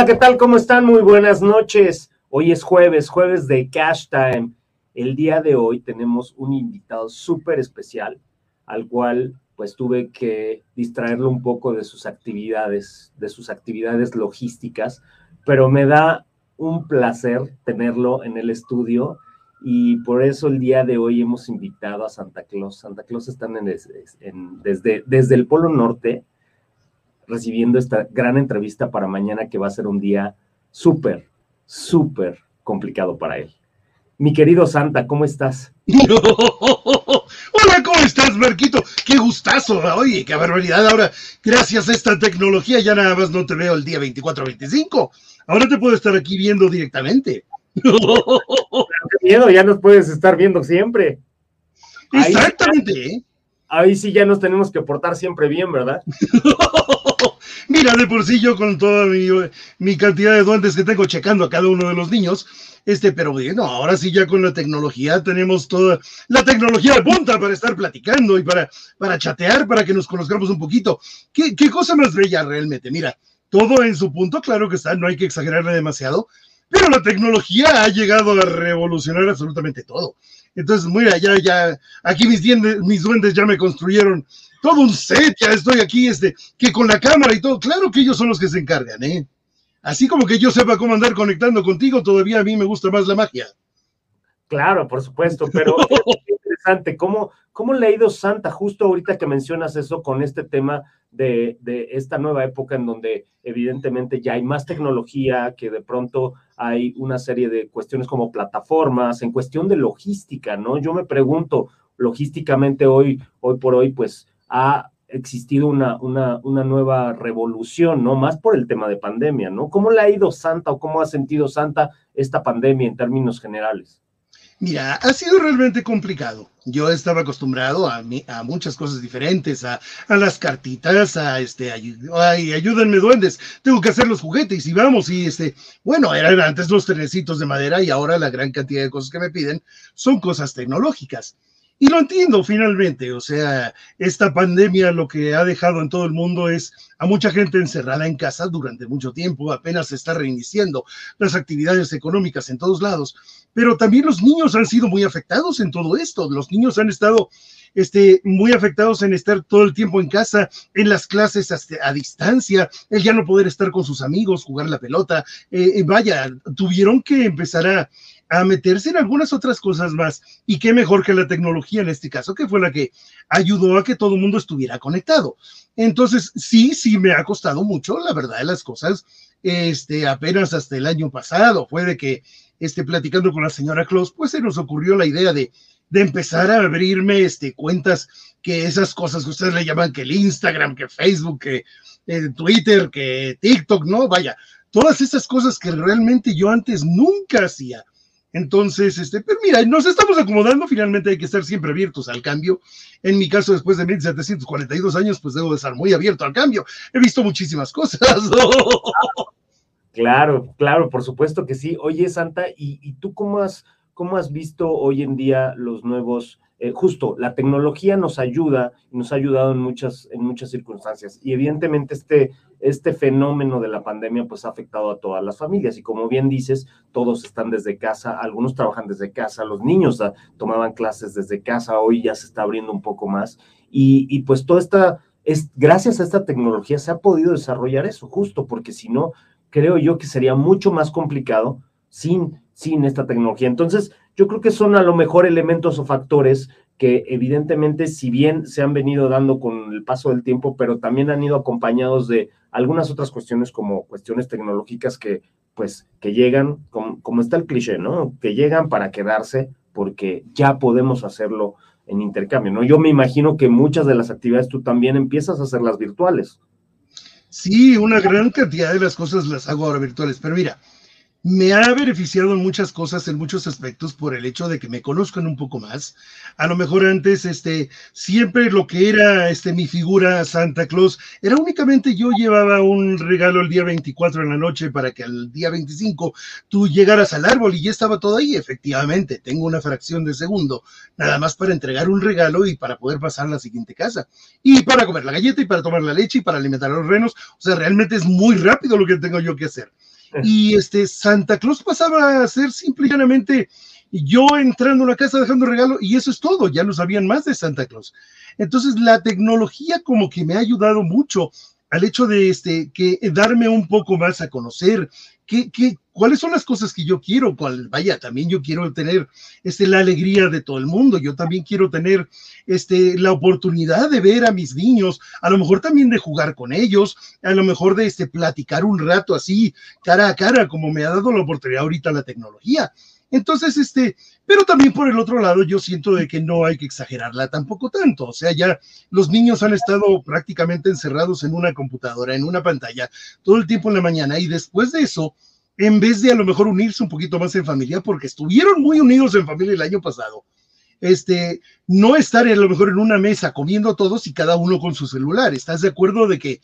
Hola, ¿qué tal? ¿Cómo están? Muy buenas noches. Hoy es jueves, jueves de Cash Time. El día de hoy tenemos un invitado súper especial al cual pues tuve que distraerlo un poco de sus actividades, de sus actividades logísticas, pero me da un placer tenerlo en el estudio y por eso el día de hoy hemos invitado a Santa Claus. Santa Claus están en, desde, desde el Polo Norte recibiendo esta gran entrevista para mañana que va a ser un día súper, súper complicado para él. Mi querido Santa, ¿cómo estás? Hola, ¿cómo estás, Marquito? Qué gustazo, oye, qué barbaridad. Ahora, gracias a esta tecnología, ya nada más no te veo el día 24-25. Ahora te puedo estar aquí viendo directamente. Qué miedo, ya nos puedes estar viendo siempre. Exactamente. Ahí, sí ya nos tenemos que portar siempre bien, ¿verdad? Mira, de por sí yo con toda mi, cantidad de duendes que tengo checando a cada uno de los niños, este, pero bueno, ahora sí ya con la tecnología tenemos toda la tecnología de punta para estar platicando y para, para chatear, para que nos conozcamos un poquito. ¿Qué, qué cosa más bella realmente? Mira, todo en su punto, claro que está, no hay que exagerarle demasiado, pero la tecnología ha llegado a revolucionar absolutamente todo. Entonces, mira, ya, ya, aquí mis, mis duendes ya me construyeron todo un set, ya estoy aquí, este, que con la cámara y todo, claro que ellos son los que se encargan, ¿eh? Así como que yo sepa cómo andar conectando contigo, todavía a mí me gusta más la magia. Claro, por supuesto, pero ¿cómo, ¿cómo le ha ido Santa justo ahorita que mencionas eso con este tema de, de, esta nueva época en donde evidentemente ya hay más tecnología, que de pronto hay una serie de cuestiones como plataformas, en cuestión de logística, ¿no? Yo me pregunto, logísticamente hoy, hoy por hoy, pues ha existido una, una, una, nueva revolución, ¿no? Más por el tema de pandemia, ¿no? ¿Cómo le ha ido Santa o cómo ha sentido Santa esta pandemia en términos generales? Mira, ha sido realmente complicado. Yo estaba acostumbrado a, a muchas cosas diferentes, a, a, las cartitas, a este, ay, ayúdenme duendes, tengo que hacer los juguetes y vamos, y este, bueno, eran antes los trenecitos de madera y ahora la gran cantidad de cosas que me piden son cosas tecnológicas. Y lo entiendo finalmente, o sea, esta pandemia lo que ha dejado en todo el mundo es a mucha gente encerrada en casa durante mucho tiempo, apenas se está reiniciando las actividades económicas en todos lados, pero también los niños han sido muy afectados en todo esto, los niños han estado este, muy afectados en estar todo el tiempo en casa, en las clases a, distancia, el ya no poder estar con sus amigos, jugar la pelota, eh, eh, vaya, tuvieron que empezar a a meterse en algunas otras cosas más. Y qué mejor que la tecnología en este caso, que fue la que ayudó a que todo el mundo estuviera conectado. Entonces, sí, sí me ha costado mucho, la verdad de las cosas. Este, apenas hasta el año pasado fue de que, este, platicando con la señora Claus, pues se nos ocurrió la idea de, de empezar a abrirme, este, cuentas que esas cosas que ustedes le llaman que el Instagram, que Facebook, que eh, Twitter, que TikTok, no, vaya, todas esas cosas que realmente yo antes nunca hacía entonces, este, pero mira, nos estamos acomodando, finalmente hay que estar siempre abiertos al cambio. En mi caso, después de 1742 años, pues debo de estar muy abierto al cambio. He visto muchísimas cosas. Claro, claro, por supuesto que sí. Oye, Santa, ¿y, tú cómo has, cómo has visto hoy en día los nuevos eh, justo la tecnología nos ayuda nos ha ayudado en muchas, en muchas circunstancias. Y evidentemente este, este fenómeno de la pandemia pues ha afectado a todas las familias. Y como bien dices, todos están desde casa, algunos trabajan desde casa, los niños tomaban clases desde casa, hoy ya se está abriendo un poco más. Y, pues toda esta, es, gracias a esta tecnología se ha podido desarrollar eso, justo porque si no, creo yo que sería mucho más complicado sin, sin esta tecnología. Entonces, yo creo que son a lo mejor elementos o factores que evidentemente, si bien se han venido dando con el paso del tiempo, pero también han ido acompañados de algunas otras cuestiones como cuestiones tecnológicas que, pues, que llegan, como, como está el cliché, ¿no? Que llegan para quedarse porque ya podemos hacerlo en intercambio, ¿no? Yo me imagino que muchas de las actividades tú también empiezas a hacerlas virtuales. Sí, una gran cantidad de las cosas las hago ahora virtuales, pero mira, me ha beneficiado en muchas cosas, en muchos aspectos, por el hecho de que me conozcan un poco más. A lo mejor antes, este, siempre lo que era este, mi figura Santa Claus, era únicamente yo llevaba un regalo el día 24 en la noche para que al día 25 tú llegaras al árbol y ya estaba todo ahí. Efectivamente, tengo una fracción de segundo, nada más para entregar un regalo y para poder pasar a la siguiente casa. Y para comer la galleta y para tomar la leche y para alimentar a los renos. O sea, realmente es muy rápido lo que tengo yo que hacer. Y este Santa Claus pasaba a ser simplemente yo entrando a una casa dejando regalo y eso es todo, ya lo sabían más de Santa Claus. Entonces la tecnología como que me ha ayudado mucho al hecho de este, que darme un poco más a conocer, qué, cuáles son las cosas que yo quiero, cuál, vaya, también yo quiero tener este, la alegría de todo el mundo, yo también quiero tener este, la oportunidad de ver a mis niños, a lo mejor también de jugar con ellos, a lo mejor de este, platicar un rato así, cara a cara, como me ha dado la oportunidad ahorita la tecnología. Entonces, este, pero también por el otro lado, yo siento de que no hay que exagerarla tampoco tanto. O sea, ya los niños han estado prácticamente encerrados en una computadora, en una pantalla, todo el tiempo en la mañana, y después de eso, en vez de a lo mejor unirse un poquito más en familia, porque estuvieron muy unidos en familia el año pasado, este, no estar a lo mejor en una mesa comiendo todos y cada uno con su celular. ¿Estás de acuerdo de que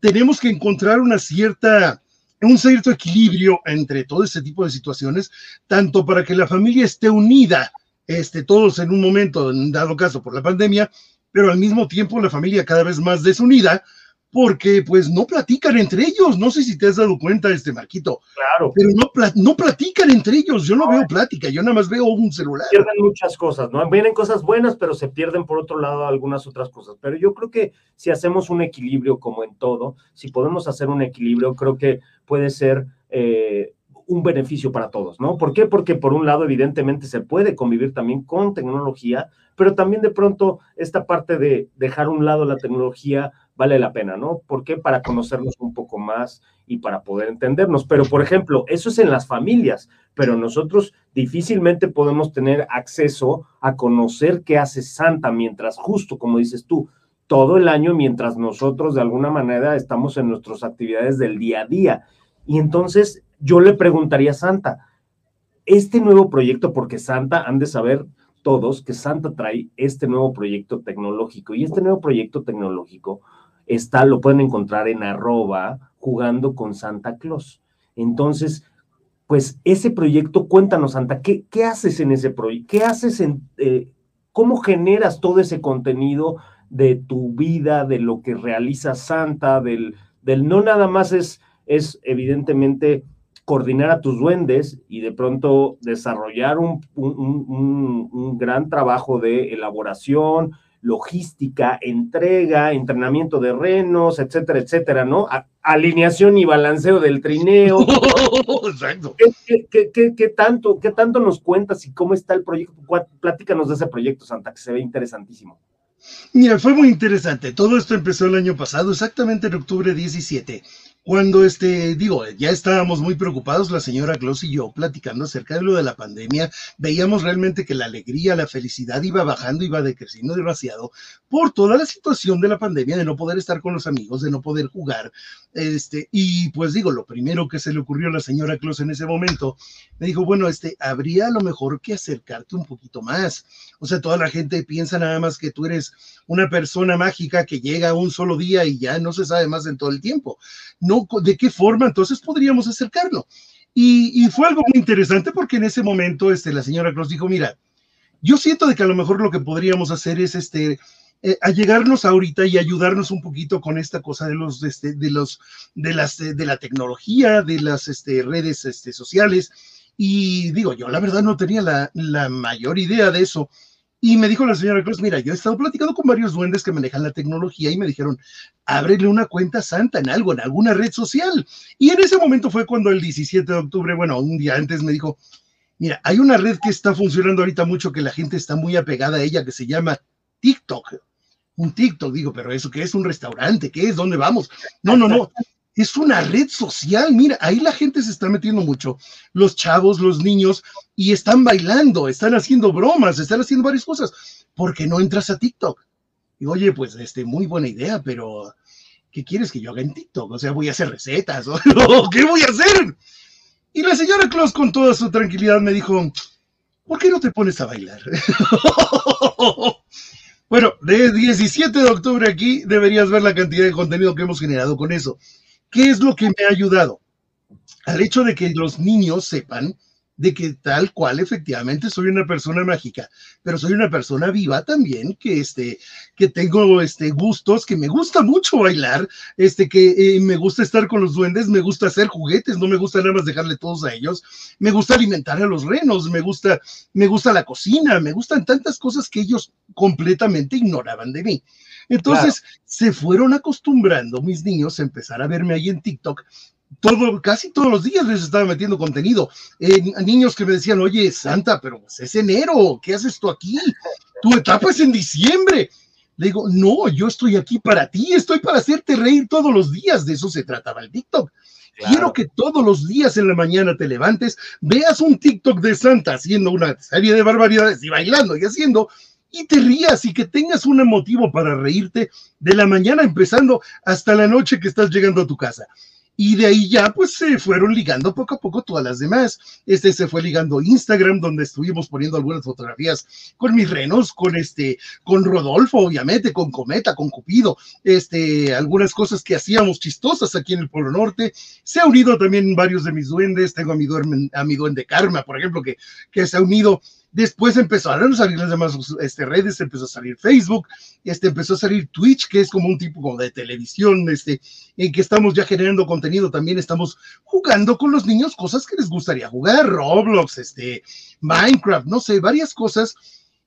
tenemos que encontrar una cierta un cierto equilibrio entre todo este tipo de situaciones, tanto para que la familia esté unida, este, todos en un momento, en dado caso por la pandemia, pero al mismo tiempo la familia cada vez más desunida, porque pues no platican entre ellos. No sé si te has dado cuenta, este Marquito. Claro. Pero no, no platican entre ellos. Yo no veo plática, yo nada más veo un celular. Pierden muchas cosas, ¿no? Vienen cosas buenas, pero se pierden por otro lado algunas otras cosas. Pero yo creo que si hacemos un equilibrio como en todo, si podemos hacer un equilibrio, creo que puede ser eh, un beneficio para todos, ¿no? ¿Por qué? Porque por un lado, evidentemente, se puede convivir también con tecnología, pero también de pronto esta parte de dejar un lado la tecnología vale la pena, ¿no? ¿Por qué? Para conocernos un poco más y para poder entendernos. Pero, por ejemplo, eso es en las familias, pero nosotros difícilmente podemos tener acceso a conocer qué hace Santa mientras, justo como dices tú, todo el año mientras nosotros de alguna manera estamos en nuestras actividades del día a día. Y entonces yo le preguntaría a Santa, este nuevo proyecto, porque Santa han de saber todos que Santa trae este nuevo proyecto tecnológico y este nuevo proyecto tecnológico está, lo pueden encontrar en arroba jugando con Santa Claus. Entonces, pues ese proyecto, cuéntanos, Santa, ¿qué, qué haces en ese proyecto? ¿Qué haces en, eh, cómo generas todo ese contenido de tu vida, de lo que realiza Santa, del, del no nada más es, es evidentemente coordinar a tus duendes y de pronto desarrollar un, un, un gran trabajo de elaboración, logística, entrega, entrenamiento de renos, etcétera, etcétera, ¿no? alineación y balanceo del trineo. Exacto. ¿Qué, tanto, ¿Qué tanto nos cuentas y cómo está el proyecto? Platícanos de ese proyecto, Santa, que se ve interesantísimo. Mira, fue muy interesante. Todo esto empezó el año pasado, exactamente en octubre 17. Cuando, este, digo, ya estábamos muy preocupados, la señora Claus y yo, platicando acerca de lo de la pandemia, veíamos realmente que la alegría, la felicidad iba bajando, iba decreciendo demasiado por toda la situación de la pandemia, de no poder estar con los amigos, de no poder jugar. Este, y pues digo, lo primero que se le ocurrió a la señora Claus en ese momento, me dijo, bueno, este, habría a lo mejor que acercarte un poquito más. O sea, toda la gente piensa nada más que tú eres una persona mágica que llega un solo día y ya no se sabe más en todo el tiempo ¿de qué forma entonces podríamos acercarlo? Y, fue algo muy interesante porque en ese momento este, la señora Cross dijo, mira, yo siento que a lo mejor lo que podríamos hacer es este, eh, llegarnos ahorita y ayudarnos un poquito con esta cosa de los, este, de los, de las, de la tecnología, de las este, redes este, sociales. Y digo, yo la verdad no tenía la, la mayor idea de eso. Y me dijo la señora Cruz, mira, yo he estado platicando con varios duendes que manejan la tecnología y me dijeron, ábrele una cuenta santa en algo, en alguna red social. Y en ese momento fue cuando el 17 de octubre, bueno, un día antes me dijo, mira, hay una red que está funcionando ahorita mucho, que la gente está muy apegada a ella, que se llama TikTok. Un TikTok, digo, pero eso que es un restaurante, ¿qué es? ¿Dónde vamos? No, no, no es una red social, mira, ahí la gente se está metiendo mucho, los chavos, los niños, y están bailando, están haciendo bromas, están haciendo varias cosas, porque no entras a TikTok. Y oye, pues, este, muy buena idea, pero ¿qué quieres que yo haga en TikTok? O sea, voy a hacer recetas, o ¿qué voy a hacer? Y la señora Claus con toda su tranquilidad me dijo, ¿por qué no te pones a bailar? bueno, de 17 de octubre aquí deberías ver la cantidad de contenido que hemos generado con eso. ¿Qué es lo que me ha ayudado? Al hecho de que los niños sepan de que tal cual efectivamente soy una persona mágica, pero soy una persona viva también, que, este, que tengo este, gustos, que me gusta mucho bailar, este, que eh, me gusta estar con los duendes, me gusta hacer juguetes, no me gusta nada más dejarle todos a ellos, me gusta alimentar a los renos, me gusta, me gusta la cocina, me gustan tantas cosas que ellos completamente ignoraban de mí. Entonces se fueron acostumbrando mis niños a empezar a verme ahí en TikTok todo, casi todos los días les estaba metiendo contenido. Eh, niños que me decían, oye, Santa, pero pues, es enero, ¿qué haces tú aquí? Tu etapa es en diciembre. Le digo, no, yo estoy aquí para ti, estoy para hacerte reír todos los días. De eso se trataba el TikTok. Quiero que todos los días en la mañana te levantes, veas un TikTok de Santa haciendo una serie de barbaridades y bailando y haciendo, y te rías y que tengas un motivo para reírte de la mañana empezando hasta la noche que estás llegando a tu casa y de ahí ya pues se fueron ligando poco a poco todas las demás. Este se fue ligando Instagram, donde estuvimos poniendo algunas fotografías con mis renos, con este, con Rodolfo, obviamente, con Cometa, con Cupido, este, algunas cosas que hacíamos chistosas aquí en el Polo Norte. Se ha unido también varios de mis duendes, tengo a mi, duende, Karma, por ejemplo, que, que se ha unido Después empezaron a salir las demás este, redes, empezó a salir Facebook, este, empezó a salir Twitch, que es como un tipo de televisión, este, en que estamos ya generando contenido, también estamos jugando con los niños cosas que les gustaría jugar, Roblox, este, Minecraft, no sé, varias cosas.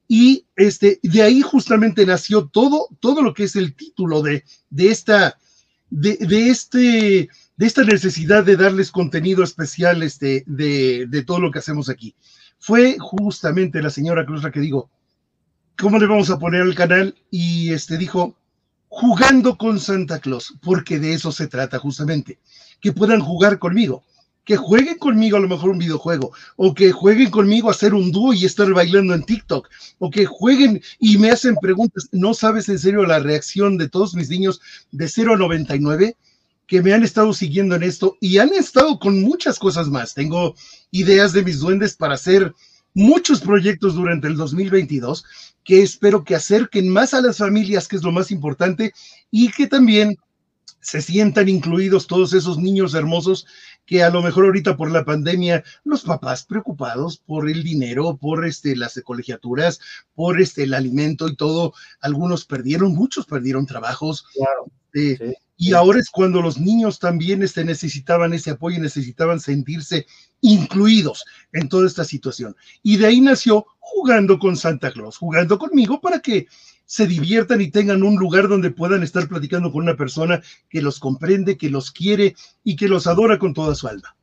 Y este, de ahí justamente nació todo, todo lo que es el título de, de esta, de, de este, de esta necesidad de darles contenido especial este, de, de todo lo que hacemos aquí fue justamente la señora Cruz la que digo, ¿cómo le vamos a poner al canal? Y este dijo, jugando con Santa Claus, porque de eso se trata justamente, que puedan jugar conmigo, que jueguen conmigo a lo mejor un videojuego, o que jueguen conmigo a hacer un dúo y estar bailando en TikTok, o que jueguen y me hacen preguntas. ¿No sabes en serio la reacción de todos mis niños de 0 a 99? Que me han estado siguiendo en esto y han estado con muchas cosas más. Tengo ideas de mis duendes para hacer muchos proyectos durante el 2022 que espero que acerquen más a las familias, que es lo más importante, y que también se sientan incluidos todos esos niños hermosos que a lo mejor ahorita por la pandemia, los papás preocupados por el dinero, por este, las colegiaturas, por este, el alimento y todo, algunos perdieron, muchos perdieron trabajos. Claro, eh, y ahora es cuando los niños también este, necesitaban ese apoyo, necesitaban sentirse incluidos en toda esta situación. Y de ahí nació jugando con Santa Claus, jugando conmigo para que se diviertan y tengan un lugar donde puedan estar platicando con una persona que los comprende, que los quiere y que los adora con toda su alma.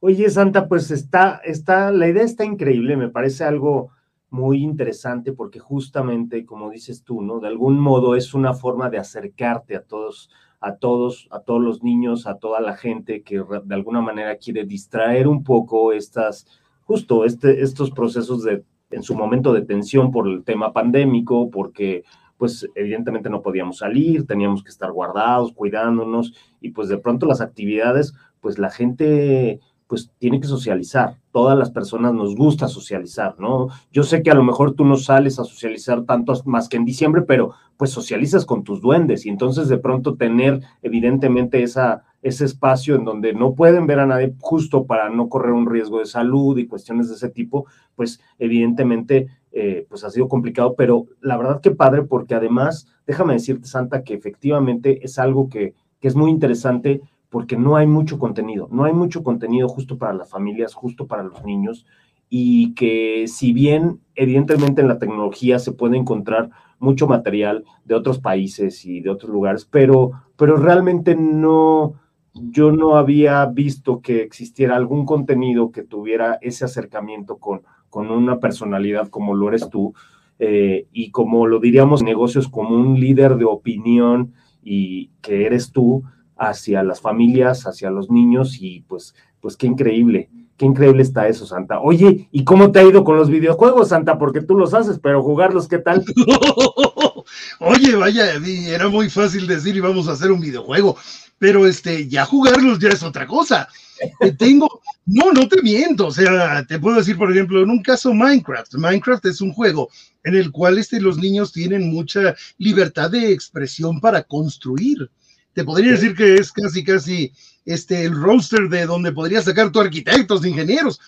Oye, Santa, pues está, está, la idea está increíble, me parece algo muy interesante porque justamente, como dices tú, ¿no? De algún modo es una forma de acercarte a todos a todos, a todos los niños, a toda la gente que de alguna manera quiere distraer un poco estas, justo este, estos procesos de, en su momento de tensión por el tema pandémico, porque pues evidentemente no podíamos salir, teníamos que estar guardados, cuidándonos, y pues de pronto las actividades, pues la gente pues tiene que socializar. Todas las personas nos gusta socializar, ¿no? Yo sé que a lo mejor tú no sales a socializar tanto más que en diciembre, pero pues socializas con tus duendes y entonces de pronto tener evidentemente esa, ese espacio en donde no pueden ver a nadie justo para no correr un riesgo de salud y cuestiones de ese tipo, pues evidentemente eh, pues ha sido complicado, pero la verdad que padre porque además, déjame decirte Santa que efectivamente es algo que, que es muy interesante porque no hay mucho contenido, no hay mucho contenido justo para las familias, justo para los niños, y que si bien evidentemente en la tecnología se puede encontrar mucho material de otros países y de otros lugares, pero, pero realmente no, yo no había visto que existiera algún contenido que tuviera ese acercamiento con, con una personalidad como lo eres tú, eh, y como lo diríamos negocios, como un líder de opinión y que eres tú, hacia las familias, hacia los niños y pues, pues qué increíble, qué increíble está eso, Santa. Oye, ¿y cómo te ha ido con los videojuegos, Santa? Porque tú los haces, pero jugarlos, ¿qué tal? Oye, vaya, era muy fácil decir y vamos a hacer un videojuego, pero este, ya jugarlos ya es otra cosa. Tengo, no, no te miento, o sea, te puedo decir, por ejemplo, en un caso Minecraft. Minecraft es un juego en el cual este, los niños tienen mucha libertad de expresión para construir te podría decir que es casi, casi este, el roster de donde podría sacar tu arquitectos, ingenieros.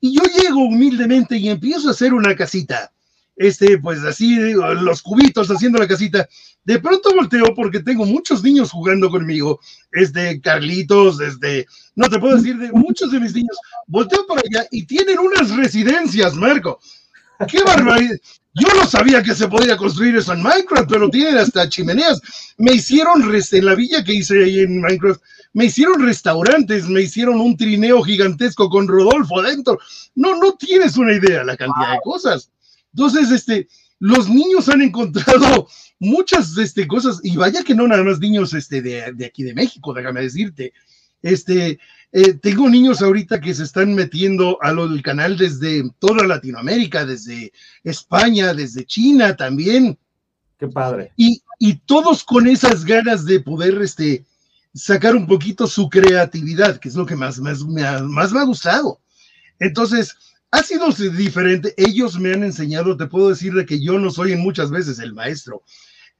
Y yo llego humildemente y empiezo a hacer una casita. Este, pues así, los cubitos haciendo la casita. De pronto volteo porque tengo muchos niños jugando conmigo. Este, Carlitos, este, no te puedo decir de muchos de mis niños. Volteo para allá y tienen unas residencias, Marco. ¡Qué barbaridad! Yo no sabía que se podía construir eso en Minecraft, pero tienen hasta chimeneas. Me hicieron, en la villa que hice ahí en Minecraft, me hicieron restaurantes, me hicieron un trineo gigantesco con Rodolfo adentro. No, no tienes una idea la cantidad de cosas. Entonces, este, los niños han encontrado muchas este, cosas, y vaya que no nada más niños este, de, de aquí de México, déjame decirte. Este, eh, tengo niños ahorita que se están metiendo a lo del canal desde toda Latinoamérica, desde España, desde China también. Qué padre. Y, y todos con esas ganas de poder este, sacar un poquito su creatividad, que es lo que más, más, me ha, más me ha gustado. Entonces, ha sido diferente. Ellos me han enseñado, te puedo decir de que yo no soy en muchas veces el maestro.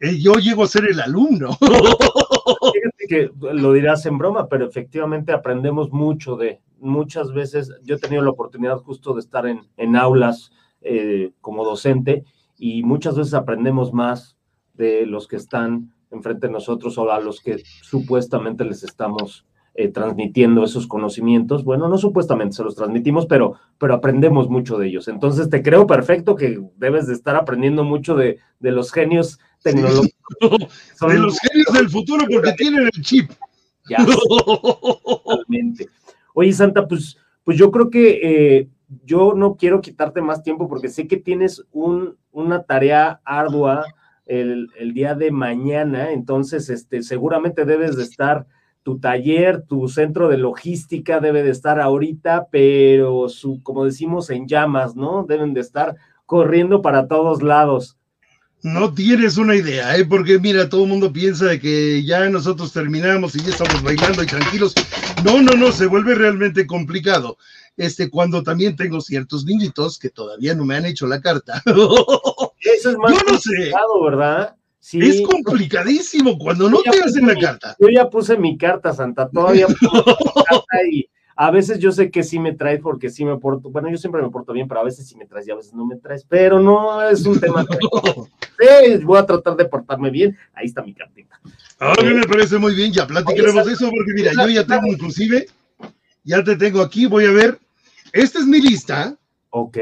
Eh, yo llego a ser el alumno. que lo dirás en broma, pero efectivamente aprendemos mucho de muchas veces. Yo he tenido la oportunidad justo de estar en, en aulas eh, como docente y muchas veces aprendemos más de los que están enfrente de nosotros o a los que supuestamente les estamos eh, transmitiendo esos conocimientos. Bueno, no supuestamente se los transmitimos, pero, pero aprendemos mucho de ellos. Entonces te creo perfecto que debes de estar aprendiendo mucho de, de los genios tecnológicos. de los genios del futuro porque tienen el chip. Ya, totalmente. Oye, Santa, pues, pues yo creo que eh, yo no quiero quitarte más tiempo porque sé que tienes un, una tarea ardua el, el, día de mañana, entonces este, seguramente debes de estar tu taller, tu centro de logística debe de estar ahorita, pero su, como decimos, en llamas, ¿no? Deben de estar corriendo para todos lados. No tienes una idea, ¿eh? porque mira, todo el mundo piensa de que ya nosotros terminamos y ya estamos bailando y tranquilos. No, no, no, se vuelve realmente complicado. Este, cuando también tengo ciertos niñitos que todavía no me han hecho la carta. Eso es más no sé. ¿verdad? Es complicadísimo cuando no te hacen la carta. Yo ya puse mi carta, Santa, todavía y a veces yo sé que sí me traes porque sí me porto, bueno, yo siempre me porto bien, pero a veces sí me traes y a veces no me traes, pero no es un tema. sí, voy a tratar de portarme bien, ahí está mi cartita. A mí me parece muy bien, ya platicaremos eso, porque mira, yo ya tengo inclusive, ya te tengo aquí, voy a ver, esta es mi lista. Ok.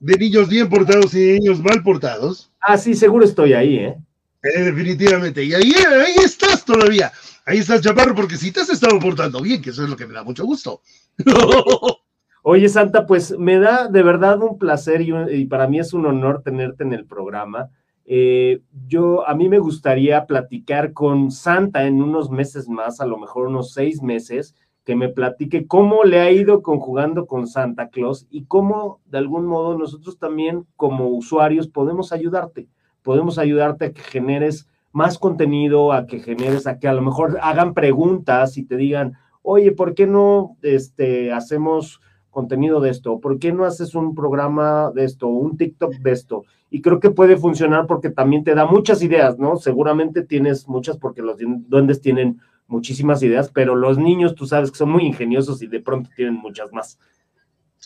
De niños bien portados y niños mal portados. Ah, sí, seguro estoy ahí, ¿eh? eh definitivamente. Y ahí, ahí estás todavía. Ahí estás, Chaparro, porque si te has estado portando bien, que eso es lo que me da mucho gusto. Oye, Santa, pues me da de verdad un placer y, para mí es un honor tenerte en el programa. Eh, yo, a mí me gustaría platicar con Santa en unos meses más, a lo mejor unos seis meses, que me platique cómo le ha ido conjugando con Santa Claus y cómo de algún modo nosotros también como usuarios podemos ayudarte, podemos ayudarte a que generes más contenido, a que generes, a que a lo mejor hagan preguntas y te digan, oye, ¿por qué no este, hacemos contenido de esto? ¿Por qué no haces un programa de esto, un TikTok de esto? Y creo que puede funcionar porque también te da muchas ideas, ¿no? Seguramente tienes muchas porque los duendes tienen muchísimas ideas, pero los niños, tú sabes que son muy ingeniosos y de pronto tienen muchas más.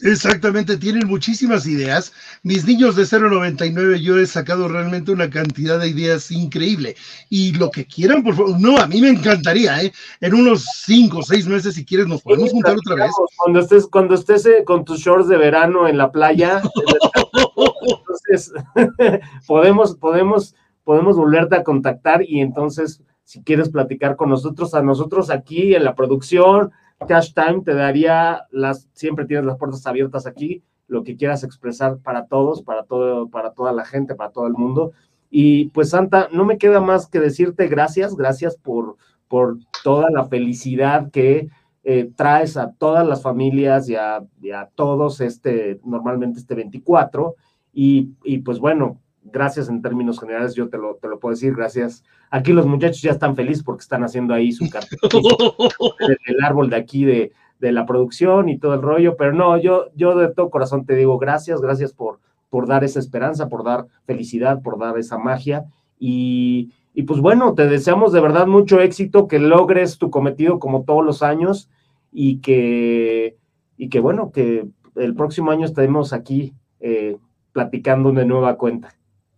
Exactamente, tienen muchísimas ideas. Mis niños de 099, yo he sacado realmente una cantidad de ideas increíble. Y lo que quieran, por favor, no, a mí me encantaría, ¿eh? En unos cinco o seis meses, si quieres, nos podemos juntar otra vez. Cuando estés, cuando estés eh, con tus shorts de verano en la playa, entonces podemos, podemos, podemos volverte a contactar y entonces si quieres platicar con nosotros, a nosotros aquí en la producción, Cash Time te daría las, siempre tienes las puertas abiertas aquí, lo que quieras expresar para todos, para todo, para toda la gente, para todo el mundo. Y pues Santa, no me queda más que decirte gracias, gracias por, por toda la felicidad que eh, traes a todas las familias y a, todos este, normalmente este 24. Y, y pues bueno, gracias en términos generales, yo te lo, te lo puedo decir, gracias. Aquí los muchachos ya están felices porque están haciendo ahí su cartel, el árbol de aquí de, de, la producción y todo el rollo, pero no, yo, yo de todo corazón te digo gracias, gracias por, por dar esa esperanza, por dar felicidad, por dar esa magia y, y pues bueno, te deseamos de verdad mucho éxito, que logres tu cometido como todos los años y que y que bueno, que el próximo año estaremos aquí eh, platicando de nueva cuenta.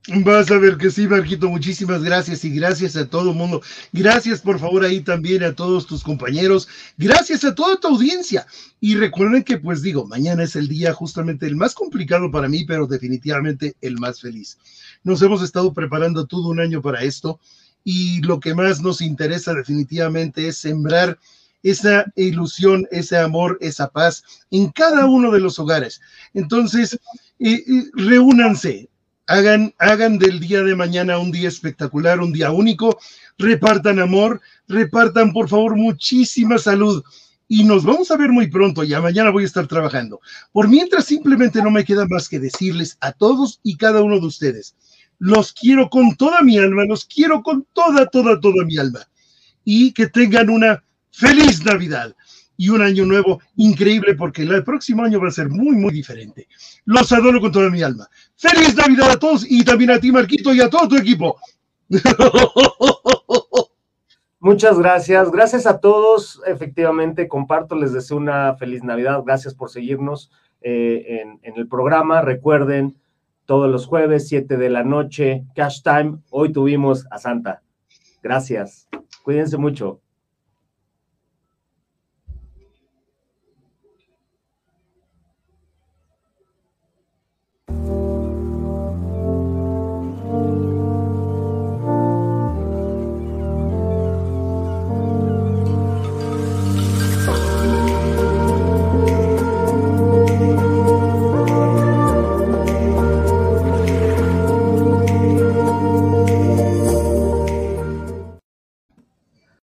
Vas a ver que sí, Marquito, muchísimas gracias y gracias a todo el mundo. Gracias por favor ahí también a todos tus compañeros. Gracias a toda tu audiencia. Y recuerden que pues digo, mañana es el día justamente el más complicado para mí, pero definitivamente el más feliz. Nos hemos estado preparando todo un año para esto y lo que más nos interesa definitivamente es sembrar esa ilusión, ese amor, esa paz en cada uno de los hogares. Entonces, eh, eh, reúnanse, hagan, del día de mañana un día espectacular, un día único, repartan amor, repartan por favor muchísima salud. Y nos vamos a ver muy pronto, ya mañana voy a estar trabajando. Por mientras simplemente no me queda más que decirles a todos y cada uno de ustedes, los quiero con toda mi alma, los quiero con toda, toda, toda mi alma. Y que tengan una feliz Navidad y un año nuevo increíble porque el próximo año va a ser muy, muy diferente. Los adoro con toda mi alma. Feliz Navidad a todos y también a ti, Marquito, y a todo tu equipo. Muchas gracias. Gracias a todos. Efectivamente, comparto, les deseo una feliz Navidad. Gracias por seguirnos eh, en, en el programa. Recuerden, todos los jueves, 7 de la noche, Cash Time. Hoy tuvimos a Santa. Gracias. Cuídense mucho.